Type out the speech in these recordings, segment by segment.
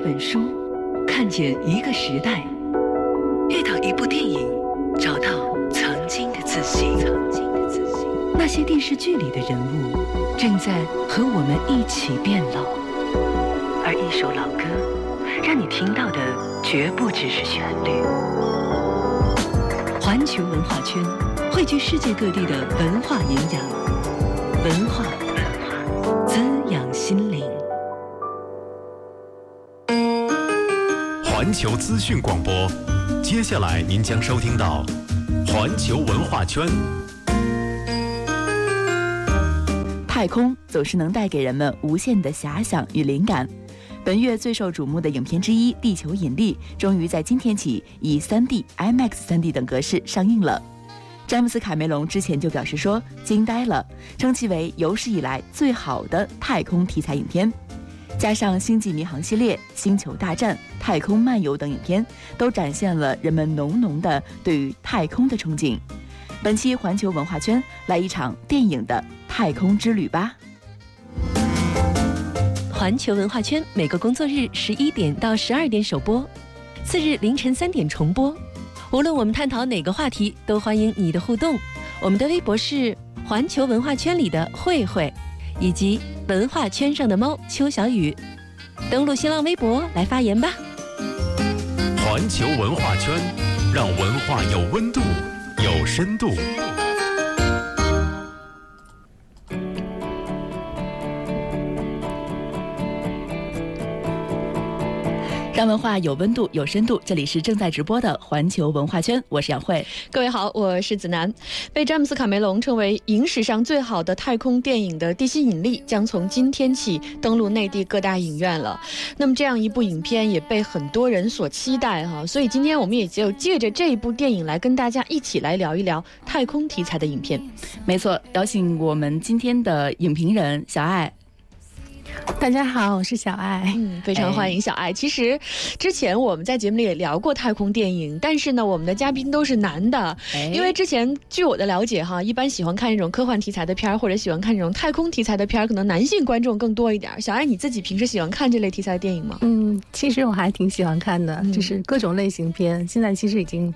一本书，看见一个时代；遇到一部电影，找到曾经的自信。那些电视剧里的人物，正在和我们一起变老。而一首老歌，让你听到的绝不只是旋律。环球文化圈，汇聚世界各地的文化营养，文化环球资讯广播，接下来您将收听到环球文化圈。太空总是能带给人们无限的遐想与灵感。本月最受瞩目的影片之一《地球引力》终于在今天起以 3D、IMAX 3D 等格式上映了。詹姆斯·卡梅隆之前就表示说惊呆了，称其为有史以来最好的太空题材影片。加上《星际迷航》系列、《星球大战》、《太空漫游》等影片，都展现了人们浓浓的对于太空的憧憬。本期环球文化圈来一场电影的太空之旅吧。环球文化圈每个工作日十一点到十二点首播，次日凌晨三点重播。无论我们探讨哪个话题，都欢迎你的互动。我们的微博是环球文化圈里的慧慧，以及文化圈上的猫邱小雨。登录新浪微博来发言吧。环球文化圈，让文化有温度、有深度。让文化有温度、有深度。这里是正在直播的环球文化圈，我是杨慧。各位好，我是子楠。被詹姆斯·卡梅隆称为影史上最好的太空电影的《地心引力》将从今天起登陆内地各大影院了。那么，这样一部影片也被很多人所期待哈。所以，今天我们也就借着这一部电影来跟大家一起来聊一聊太空题材的影片。没错，邀请我们今天的影评人小爱。大家好，我是小爱，嗯，非常欢迎小爱。其实之前我们在节目里也聊过太空电影，但是呢，我们的嘉宾都是男的，因为之前据我的了解哈，一般喜欢看这种科幻题材的片儿，或者喜欢看这种太空题材的片儿，可能男性观众更多一点。小爱你自己平时喜欢看这类题材的电影吗？嗯，其实我还挺喜欢看的，就是各种类型片。现在其实已经。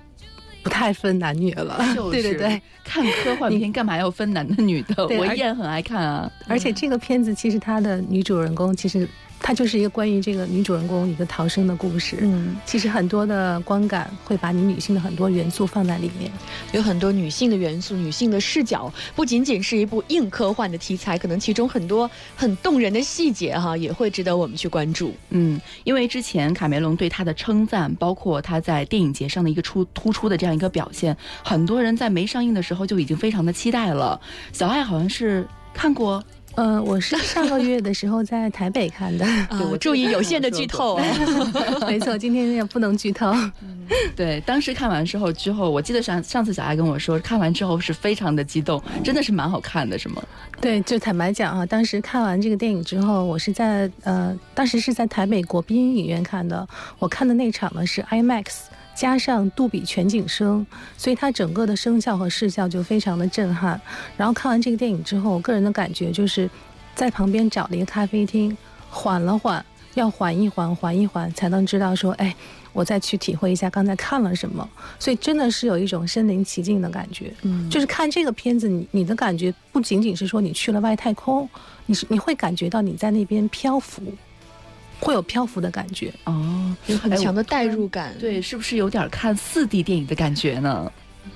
不太分男女了，对对对，看科幻片干嘛要分男的女的？我依然很爱看啊，而且这个片子其实它的女主人公其实。它就是一个关于这个女主人公一个逃生的故事。嗯，其实很多的观感会把你女性的很多元素放在里面，有很多女性的元素、女性的视角，不仅仅是一部硬科幻的题材，可能其中很多很动人的细节哈，也会值得我们去关注。嗯，因为之前卡梅隆对她的称赞，包括她在电影节上的一个出突出的这样一个表现，很多人在没上映的时候就已经非常的期待了。小爱好像是看过。呃，我是上个月的时候在台北看的。对 我注意有限的剧透。没错，今天也不能剧透。对，当时看完之后，之后我记得上上次小爱跟我说，看完之后是非常的激动，真的是蛮好看的，是吗？对，就坦白讲啊，当时看完这个电影之后，我是在呃，当时是在台北国宾影院看的，我看的那场呢是 IMAX。加上杜比全景声，所以它整个的声效和视效就非常的震撼。然后看完这个电影之后，我个人的感觉就是，在旁边找了一个咖啡厅，缓了缓，要缓一缓，缓一缓，才能知道说，哎，我再去体会一下刚才看了什么。所以真的是有一种身临其境的感觉。嗯，就是看这个片子，你你的感觉不仅仅是说你去了外太空，你是你会感觉到你在那边漂浮。会有漂浮的感觉哦，有很强的代入感。对，是不是有点看四 D 电影的感觉呢？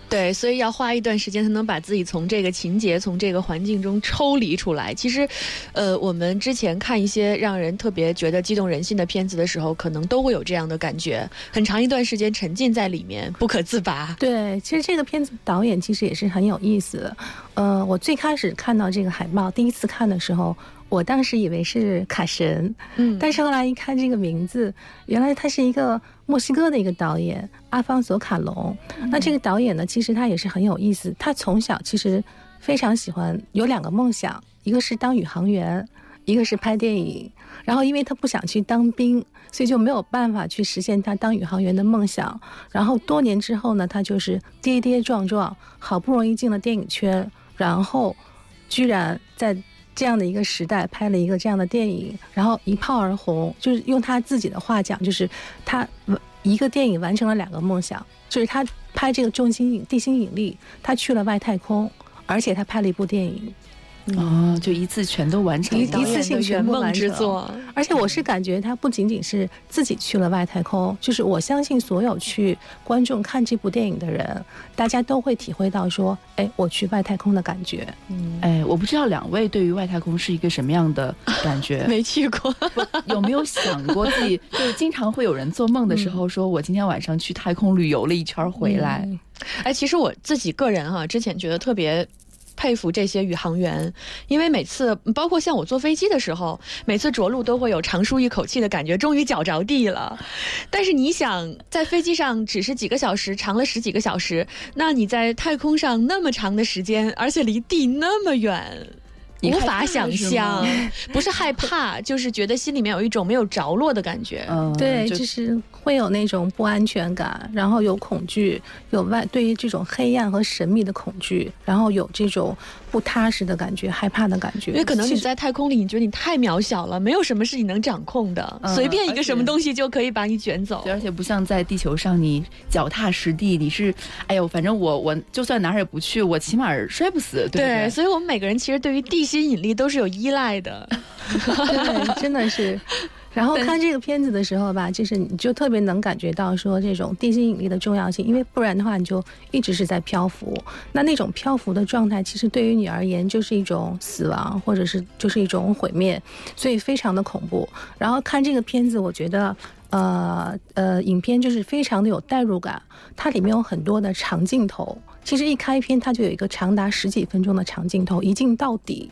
对，所以要花一段时间才能把自己从这个情节、从这个环境中抽离出来。其实，呃，我们之前看一些让人特别觉得激动人心的片子的时候，可能都会有这样的感觉，很长一段时间沉浸在里面，不可自拔。对，其实这个片子导演其实也是很有意思的。呃，我最开始看到这个海报，第一次看的时候。我当时以为是卡神，嗯，但是后来一看这个名字，原来他是一个墨西哥的一个导演阿方索卡隆。那这个导演呢，其实他也是很有意思。他从小其实非常喜欢，有两个梦想，一个是当宇航员，一个是拍电影。然后因为他不想去当兵，所以就没有办法去实现他当宇航员的梦想。然后多年之后呢，他就是跌跌撞撞，好不容易进了电影圈，然后居然在。这样的一个时代拍了一个这样的电影，然后一炮而红，就是用他自己的话讲，就是他一个电影完成了两个梦想，就是他拍这个重心引地心引力，他去了外太空，而且他拍了一部电影。哦，就一次全都完成，一一次性全部完之作。而且我是感觉他不仅仅是自己去了外太空，就是我相信所有去观众看这部电影的人，大家都会体会到说，哎，我去外太空的感觉。嗯，哎，我不知道两位对于外太空是一个什么样的感觉？没去过，有没有想过自己？就是经常会有人做梦的时候说，我今天晚上去太空旅游了一圈回来。哎，其实我自己个人哈，之前觉得特别。佩服这些宇航员，因为每次，包括像我坐飞机的时候，每次着陆都会有长舒一口气的感觉，终于脚着地了。但是你想，在飞机上只是几个小时，长了十几个小时，那你在太空上那么长的时间，而且离地那么远。无法想象，不是害怕，就是觉得心里面有一种没有着落的感觉。嗯，对，就是会有那种不安全感，然后有恐惧，有外对于这种黑暗和神秘的恐惧，然后有这种不踏实的感觉，害怕的感觉。因为可能你在太空里，你觉得你太渺小了，没有什么是你能掌控的，随便一个什么东西就可以把你卷走。而且不像在地球上，你脚踏实地，你是，哎呦，反正我我就算哪儿也不去，我起码摔不死，对对？所以我们每个人其实对于地。吸引力都是有依赖的，对，真的是。然后看这个片子的时候吧，就是你就特别能感觉到说这种地心引力的重要性，因为不然的话你就一直是在漂浮。那那种漂浮的状态，其实对于你而言就是一种死亡，或者是就是一种毁灭，所以非常的恐怖。然后看这个片子，我觉得，呃呃，影片就是非常的有代入感，它里面有很多的长镜头。其实一开篇，它就有一个长达十几分钟的长镜头，一镜到底。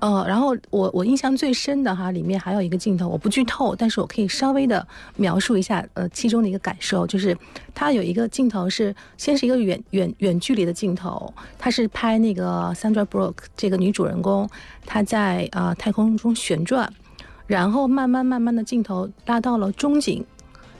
呃，然后我我印象最深的哈，里面还有一个镜头，我不剧透，但是我可以稍微的描述一下，呃，其中的一个感受，就是它有一个镜头是先是一个远远远距离的镜头，它是拍那个 Sandra Bullock 这个女主人公，她在啊太空中旋转，然后慢慢慢慢的镜头拉到了中景，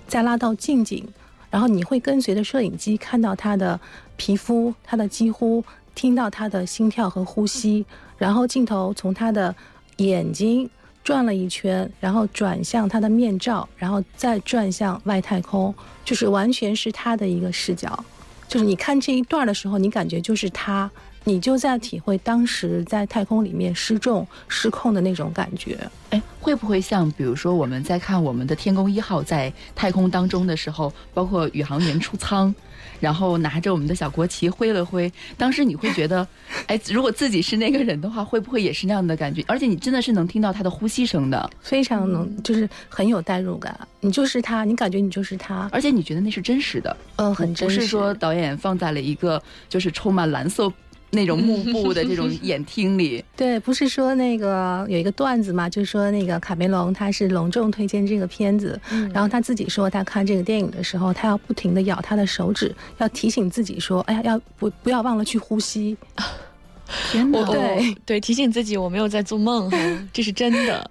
再拉到近景。然后你会跟随着摄影机看到她的皮肤，他的肌肤，听到他的心跳和呼吸。然后镜头从他的眼睛转了一圈，然后转向他的面罩，然后再转向外太空，就是完全是他的一个视角。就是你看这一段的时候，你感觉就是他。你就在体会当时在太空里面失重失控的那种感觉，哎，会不会像比如说我们在看我们的天宫一号在太空当中的时候，包括宇航员出舱，然后拿着我们的小国旗挥了挥，当时你会觉得，哎，如果自己是那个人的话，会不会也是那样的感觉？而且你真的是能听到他的呼吸声的，非常能，就是很有代入感。你就是他，你感觉你就是他，而且你觉得那是真实的，嗯，很真实，不是说导演放在了一个就是充满蓝色。那种 幕布的这种演厅里，对，不是说那个有一个段子嘛，就是说那个卡梅隆他是隆重推荐这个片子，然后他自己说他看这个电影的时候，他要不停的咬他的手指，要提醒自己说，哎呀，要不不要忘了去呼吸。天哪，对对，提醒自己我没有在做梦哈，这是真的。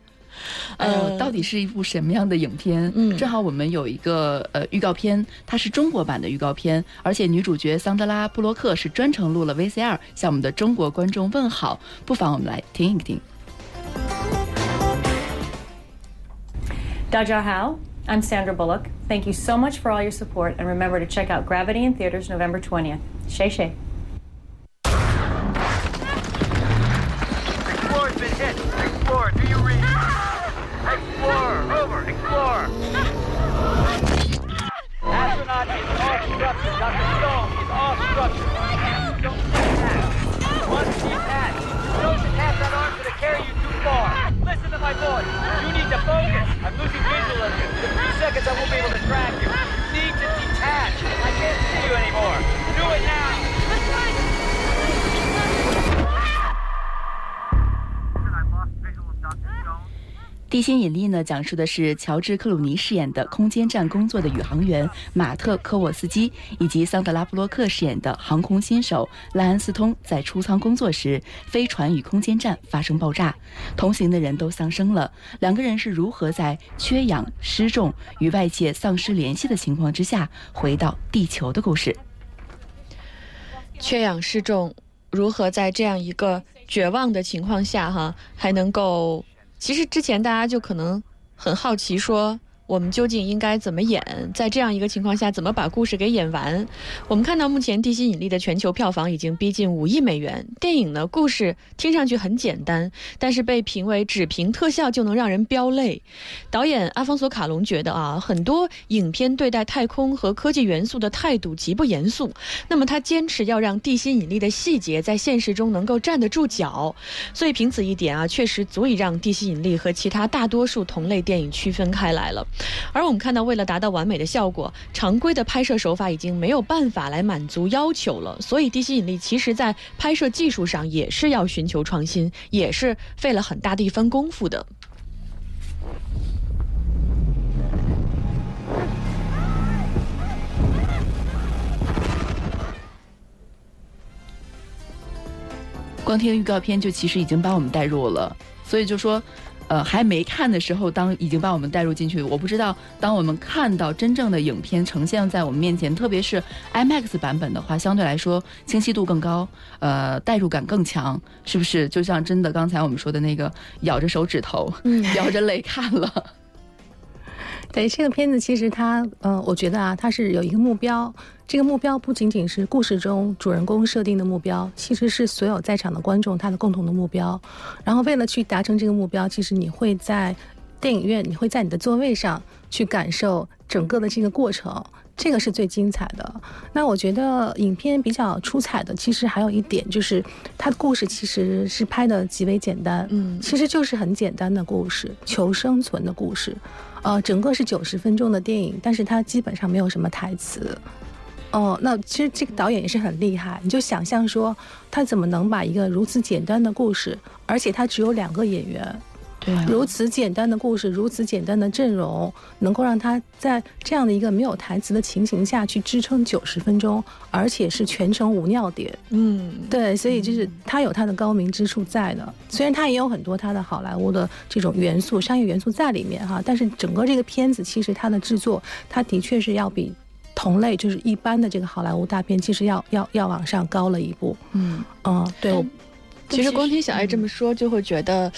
呃，到底是一部什么样的影片？嗯，正好我们有一个呃预告片，它是中国版的预告片，而且女主角桑德拉·布洛克是专程录了 VCR 向我们的中国观众问好，不妨我们来听一听。大家好，I'm Sandra Bullock. Thank you so much for all your support, and remember to check out Gravity in theaters November 20th. Shay Shay. Dr. Stone is off structure. Don't attack. Must be attached. Don't attach that arm to carry you too far. Listen to my voice. You need to focus. I'm losing visual of you. In a few seconds, I won't be able to track you. You need to detach. I can't see you anymore. Do it now. 地心引力呢，讲述的是乔治·克鲁尼饰演的空间站工作的宇航员马特·科沃斯基，以及桑德拉·布洛克饰演的航空新手赖恩斯通在出舱工作时，飞船与空间站发生爆炸，同行的人都丧生了。两个人是如何在缺氧、失重、与外界丧失联系的情况之下回到地球的故事？缺氧、失重，如何在这样一个？绝望的情况下，哈，还能够，其实之前大家就可能很好奇说。我们究竟应该怎么演？在这样一个情况下，怎么把故事给演完？我们看到目前《地心引力》的全球票房已经逼近五亿美元。电影呢，故事听上去很简单，但是被评为只凭特效就能让人飙泪。导演阿方索·卡隆觉得啊，很多影片对待太空和科技元素的态度极不严肃。那么他坚持要让地心引力的细节在现实中能够站得住脚。所以凭此一点啊，确实足以让地心引力和其他大多数同类电影区分开来了。而我们看到，为了达到完美的效果，常规的拍摄手法已经没有办法来满足要求了。所以，地心引力其实在拍摄技术上也是要寻求创新，也是费了很大的一番功夫的。光听预告片就其实已经把我们带入了，所以就说。呃，还没看的时候，当已经把我们带入进去。我不知道，当我们看到真正的影片呈现在我们面前，特别是 IMAX 版本的话，相对来说清晰度更高，呃，代入感更强，是不是？就像真的刚才我们说的那个，咬着手指头，嗯咬着泪看了。对这个片子，其实它，呃，我觉得啊，它是有一个目标。这个目标不仅仅是故事中主人公设定的目标，其实是所有在场的观众他的共同的目标。然后为了去达成这个目标，其实你会在电影院，你会在你的座位上去感受整个的这个过程，这个是最精彩的。那我觉得影片比较出彩的，其实还有一点就是它的故事其实是拍的极为简单，嗯，其实就是很简单的故事，求生存的故事。呃，整个是九十分钟的电影，但是它基本上没有什么台词。哦，那其实这个导演也是很厉害。你就想象说，他怎么能把一个如此简单的故事，而且他只有两个演员，对，如此简单的故事，如此简单的阵容，能够让他在这样的一个没有台词的情形下去支撑九十分钟，而且是全程无尿点。嗯，对，所以就是他有他的高明之处在的。虽然他也有很多他的好莱坞的这种元素、商业元素在里面哈，但是整个这个片子其实它的制作，它的确是要比。同类就是一般的这个好莱坞大片，其实要要要往上高了一步。嗯嗯，对。其实光听小爱这么说，就会觉得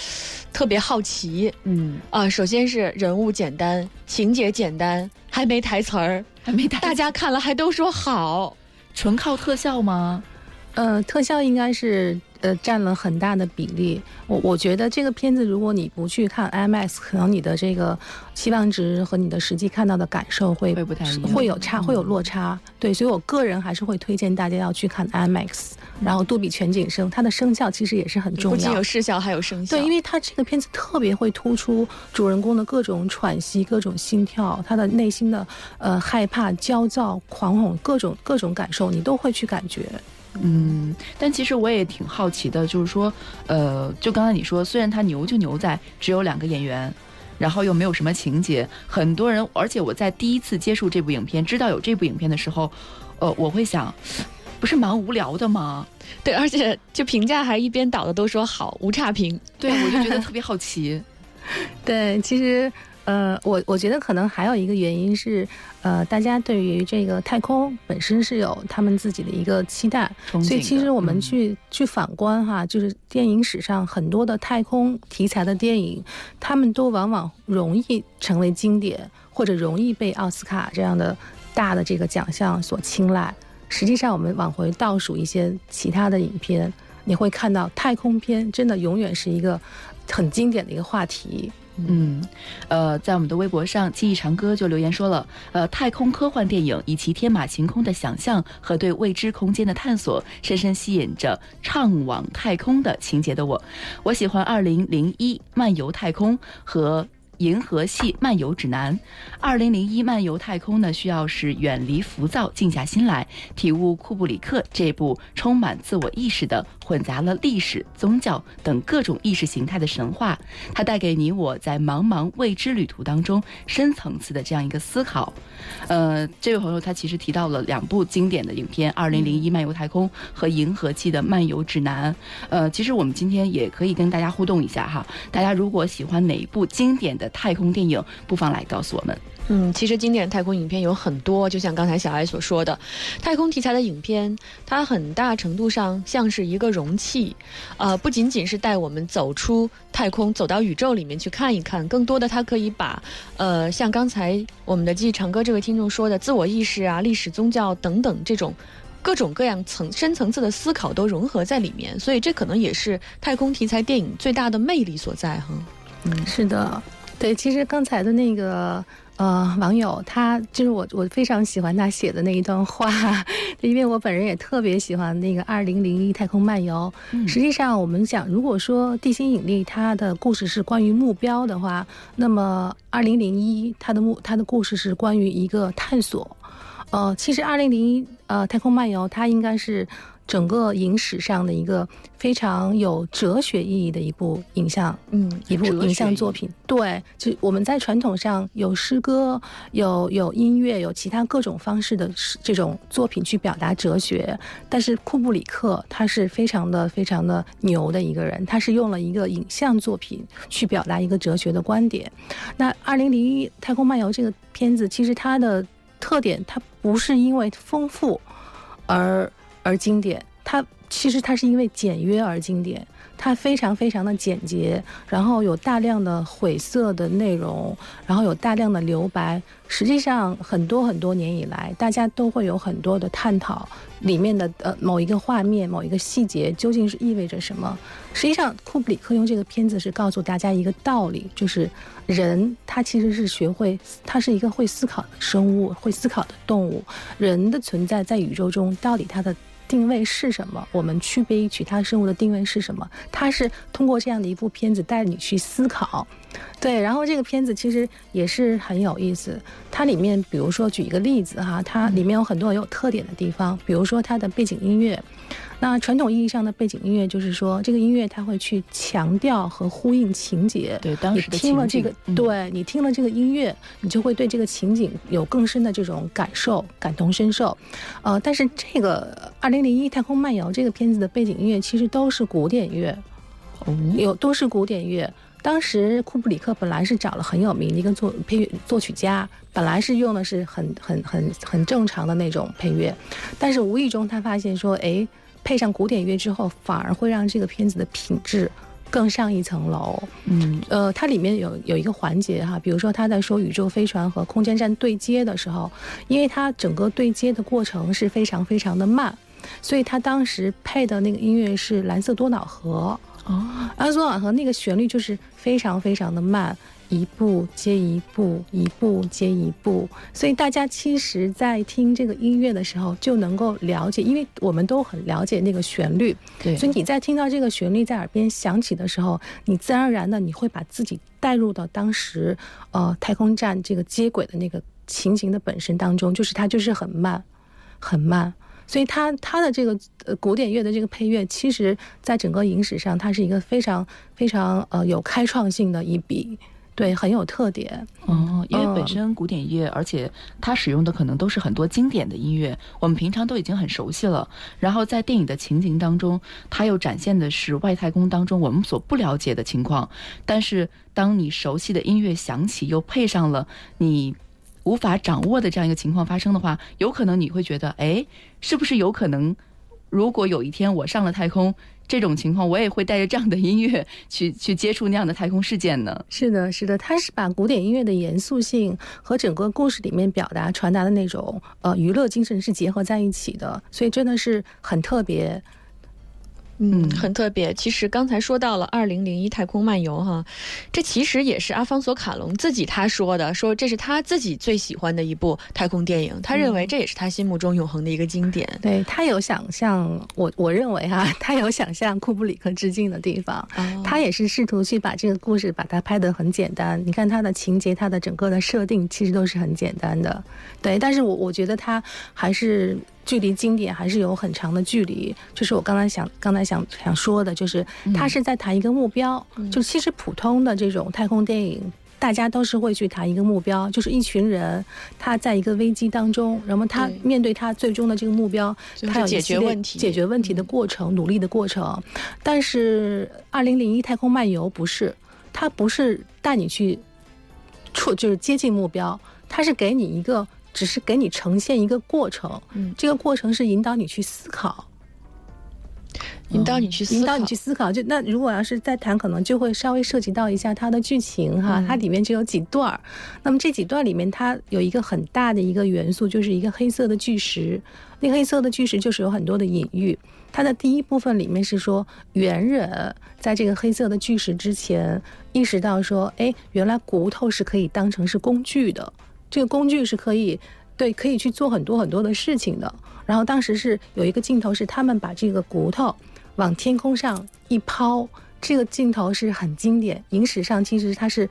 特别好奇。嗯啊，首先是人物简单，情节简单，还没台词儿，还没台，大家看了还都说好，纯靠特效吗？呃，特效应该是。呃，占了很大的比例。我我觉得这个片子，如果你不去看 IMAX，可能你的这个期望值和你的实际看到的感受会会不太一样，会有差，会有落差。对，所以我个人还是会推荐大家要去看 IMAX，然后杜比全景声，它的声效其实也是很重要，不仅有视效，还有声效。对，因为它这个片子特别会突出主人公的各种喘息、各种心跳，他的内心的呃害怕、焦躁、狂恐，各种各种感受，你都会去感觉。嗯，但其实我也挺好奇的，就是说，呃，就刚才你说，虽然它牛就牛在只有两个演员，然后又没有什么情节，很多人，而且我在第一次接触这部影片，知道有这部影片的时候，呃，我会想，不是蛮无聊的吗？对，而且就评价还一边倒的都说好，无差评。对，我就觉得特别好奇。对，其实。呃，我我觉得可能还有一个原因是，呃，大家对于这个太空本身是有他们自己的一个期待，所以其实我们去去反观哈，就是电影史上很多的太空题材的电影，他们都往往容易成为经典，或者容易被奥斯卡这样的大的这个奖项所青睐。实际上，我们往回倒数一些其他的影片，你会看到太空片真的永远是一个很经典的一个话题。嗯，呃，在我们的微博上，记忆长歌就留言说了，呃，太空科幻电影以其天马行空的想象和对未知空间的探索，深深吸引着畅往太空的情节的我。我喜欢二零零一漫游太空和。银河系漫游指南，二零零一漫游太空呢，需要是远离浮躁，静下心来，体悟库布里克这部充满自我意识的、混杂了历史、宗教等各种意识形态的神话。它带给你我在茫茫未知旅途当中深层次的这样一个思考。呃，这位朋友他其实提到了两部经典的影片：二零零一漫游太空和银河系的漫游指南。呃，其实我们今天也可以跟大家互动一下哈，大家如果喜欢哪一部经典的。的太空电影，不妨来告诉我们。嗯，其实经典太空影片有很多，就像刚才小艾所说的，太空题材的影片，它很大程度上像是一个容器，呃，不仅仅是带我们走出太空，走到宇宙里面去看一看，更多的它可以把，呃，像刚才我们的记忆长歌这位听众说的，自我意识啊、历史、宗教等等这种各种各样层深层次的思考都融合在里面，所以这可能也是太空题材电影最大的魅力所在哈。嗯，是的，对，其实刚才的那个。呃，网友他就是我，我非常喜欢他写的那一段话，因为我本人也特别喜欢那个《二零零一太空漫游》。实际上，我们讲，如果说地心引力它的故事是关于目标的话，那么《二零零一》它的目它的故事是关于一个探索。呃，其实《二零零一》呃太空漫游它应该是。整个影史上的一个非常有哲学意义的一部影像，嗯，一部影像作品。对，就我们在传统上有诗歌、有有音乐、有其他各种方式的这种作品去表达哲学，但是库布里克他是非常的非常的牛的一个人，他是用了一个影像作品去表达一个哲学的观点。那《二零零一太空漫游》这个片子，其实它的特点，它不是因为丰富而。而经典，它其实它是因为简约而经典，它非常非常的简洁，然后有大量的晦涩的内容，然后有大量的留白。实际上，很多很多年以来，大家都会有很多的探讨，里面的呃某一个画面、某一个细节究竟是意味着什么。实际上，库布里克用这个片子是告诉大家一个道理，就是人他其实是学会，他是一个会思考的生物，会思考的动物。人的存在在宇宙中，到底它的。定位是什么？我们区别于其他生物的定位是什么？它是通过这样的一部片子带你去思考，对。然后这个片子其实也是很有意思，它里面比如说举一个例子哈，它里面有很多有特点的地方，比如说它的背景音乐。那传统意义上的背景音乐，就是说这个音乐它会去强调和呼应情节。对，当时的听了这个，对你听了这个音乐，你就会对这个情景有更深的这种感受，感同身受。呃，但是这个《二零零一太空漫游》这个片子的背景音乐其实都是古典乐，有都是古典乐。当时库布里克本来是找了很有名的一个作配乐作曲家，本来是用的是很很很很正常的那种配乐，但是无意中他发现说，哎。配上古典乐之后，反而会让这个片子的品质更上一层楼。嗯，呃，它里面有有一个环节哈，比如说他在说宇宙飞船和空间站对接的时候，因为它整个对接的过程是非常非常的慢，所以他当时配的那个音乐是《蓝色多瑙河》。哦，蓝色多瑙河那个旋律就是非常非常的慢。一步接一步，一步接一步，所以大家其实，在听这个音乐的时候，就能够了解，因为我们都很了解那个旋律，对，所以你在听到这个旋律在耳边响起的时候，你自然而然的你会把自己带入到当时，呃，太空站这个接轨的那个情形的本身当中，就是它就是很慢，很慢，所以它它的这个呃古典乐的这个配乐，其实在整个影史上，它是一个非常非常呃有开创性的一笔。对，很有特点哦，因为本身古典乐，而且它使用的可能都是很多经典的音乐，我们平常都已经很熟悉了。然后在电影的情景当中，它又展现的是外太空当中我们所不了解的情况。但是当你熟悉的音乐响起，又配上了你无法掌握的这样一个情况发生的话，有可能你会觉得，哎，是不是有可能，如果有一天我上了太空？这种情况，我也会带着这样的音乐 去去接触那样的太空事件呢。是的，是的，他是把古典音乐的严肃性和整个故事里面表达传达的那种呃娱乐精神是结合在一起的，所以真的是很特别。嗯，很特别。其实刚才说到了《二零零一太空漫游》哈，这其实也是阿方索卡隆自己他说的，说这是他自己最喜欢的一部太空电影，他认为这也是他心目中永恒的一个经典。对他有想象，我我认为哈，他有想向库布里克致敬的地方，他也是试图去把这个故事把它拍得很简单。你看他的情节，他的整个的设定其实都是很简单的。对，但是我我觉得他还是。距离经典还是有很长的距离，就是我刚才想刚才想想说的，就是他是在谈一个目标，就其实普通的这种太空电影，大家都是会去谈一个目标，就是一群人他在一个危机当中，然后他面对他最终的这个目标，他要解决问题、解决问题的过程、努力的过程。但是《二零零一太空漫游》不是，它不是带你去。触就是接近目标，它是给你一个，只是给你呈现一个过程，嗯这个过程是引导你去思考。引导你去思考，引导你去思考。就那如果要是再谈，可能就会稍微涉及到一下它的剧情哈，嗯它里面就有几段儿。那么这几段里面，它有一个很大的一个元素，就是一个黑色的巨石。那个黑色的巨石就是有很多的隐喻。它的第一部分里面是说，猿人在这个黑色的巨石之前意识到说，哎，原来骨头是可以当成是工具的，这个工具是可以对可以去做很多很多的事情的。然后当时是有一个镜头是他们把这个骨头。往天空上一抛，这个镜头是很经典。影史上其实它是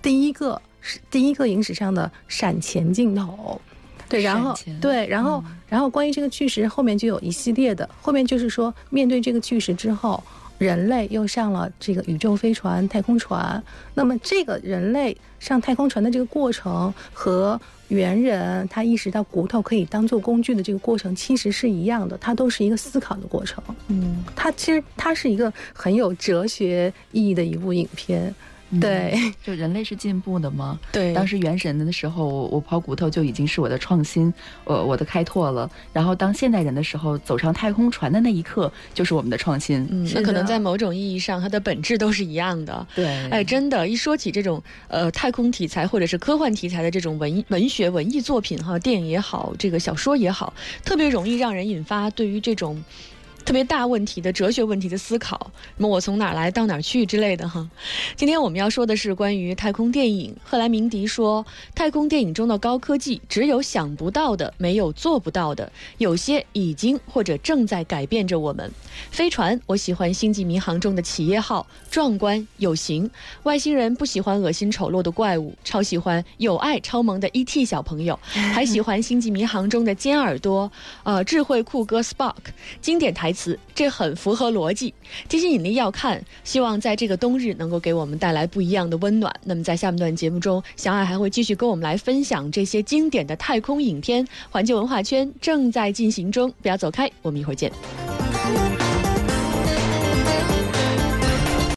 第一个，是第一个影史上的闪前镜头。对，然后对，然后、嗯、然后关于这个巨石后面就有一系列的，后面就是说面对这个巨石之后，人类又上了这个宇宙飞船、太空船。那么这个人类上太空船的这个过程和猿人他意识到骨头可以当做工具的这个过程，其实是一样的，它都是一个思考的过程。嗯，它其实它是一个很有哲学意义的一部影片。对、嗯，就人类是进步的吗？对，当时原神的时候，我抛骨头就已经是我的创新，呃，我的开拓了。然后当现代人的时候，走上太空船的那一刻，就是我们的创新。嗯，那可能在某种意义上，它的本质都是一样的。对，哎，真的，一说起这种呃太空题材或者是科幻题材的这种文文学文艺作品哈，电影也好，这个小说也好，特别容易让人引发对于这种。特别大问题的哲学问题的思考，什么我从哪儿来到哪儿去之类的哈。今天我们要说的是关于太空电影。赫兰明迪说，太空电影中的高科技只有想不到的，没有做不到的，有些已经或者正在改变着我们。飞船，我喜欢《星际迷航》中的企业号，壮观有型。外星人不喜欢恶心丑陋的怪物，超喜欢有爱超萌的 E.T. 小朋友，还喜欢《星际迷航》中的尖耳朵，呃，智慧酷哥 Spock，经典台词。这很符合逻辑，地心引力要看，希望在这个冬日能够给我们带来不一样的温暖。那么在下面段节目中，小爱还会继续跟我们来分享这些经典的太空影片。环境文化圈正在进行中，不要走开，我们一会儿见。